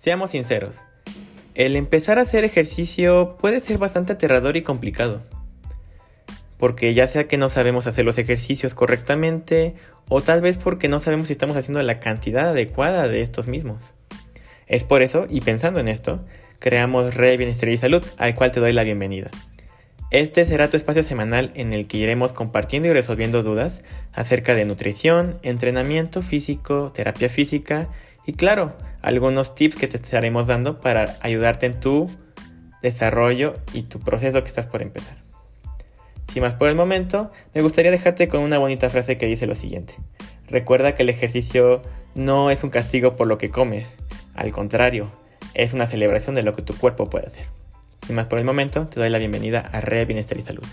Seamos sinceros, el empezar a hacer ejercicio puede ser bastante aterrador y complicado. Porque ya sea que no sabemos hacer los ejercicios correctamente o tal vez porque no sabemos si estamos haciendo la cantidad adecuada de estos mismos. Es por eso, y pensando en esto, creamos Red Bienestar y Salud, al cual te doy la bienvenida. Este será tu espacio semanal en el que iremos compartiendo y resolviendo dudas acerca de nutrición, entrenamiento físico, terapia física y claro, algunos tips que te estaremos dando para ayudarte en tu desarrollo y tu proceso que estás por empezar. Sin más por el momento, me gustaría dejarte con una bonita frase que dice lo siguiente. Recuerda que el ejercicio no es un castigo por lo que comes, al contrario, es una celebración de lo que tu cuerpo puede hacer. Sin más por el momento, te doy la bienvenida a Red Bienestar y Salud.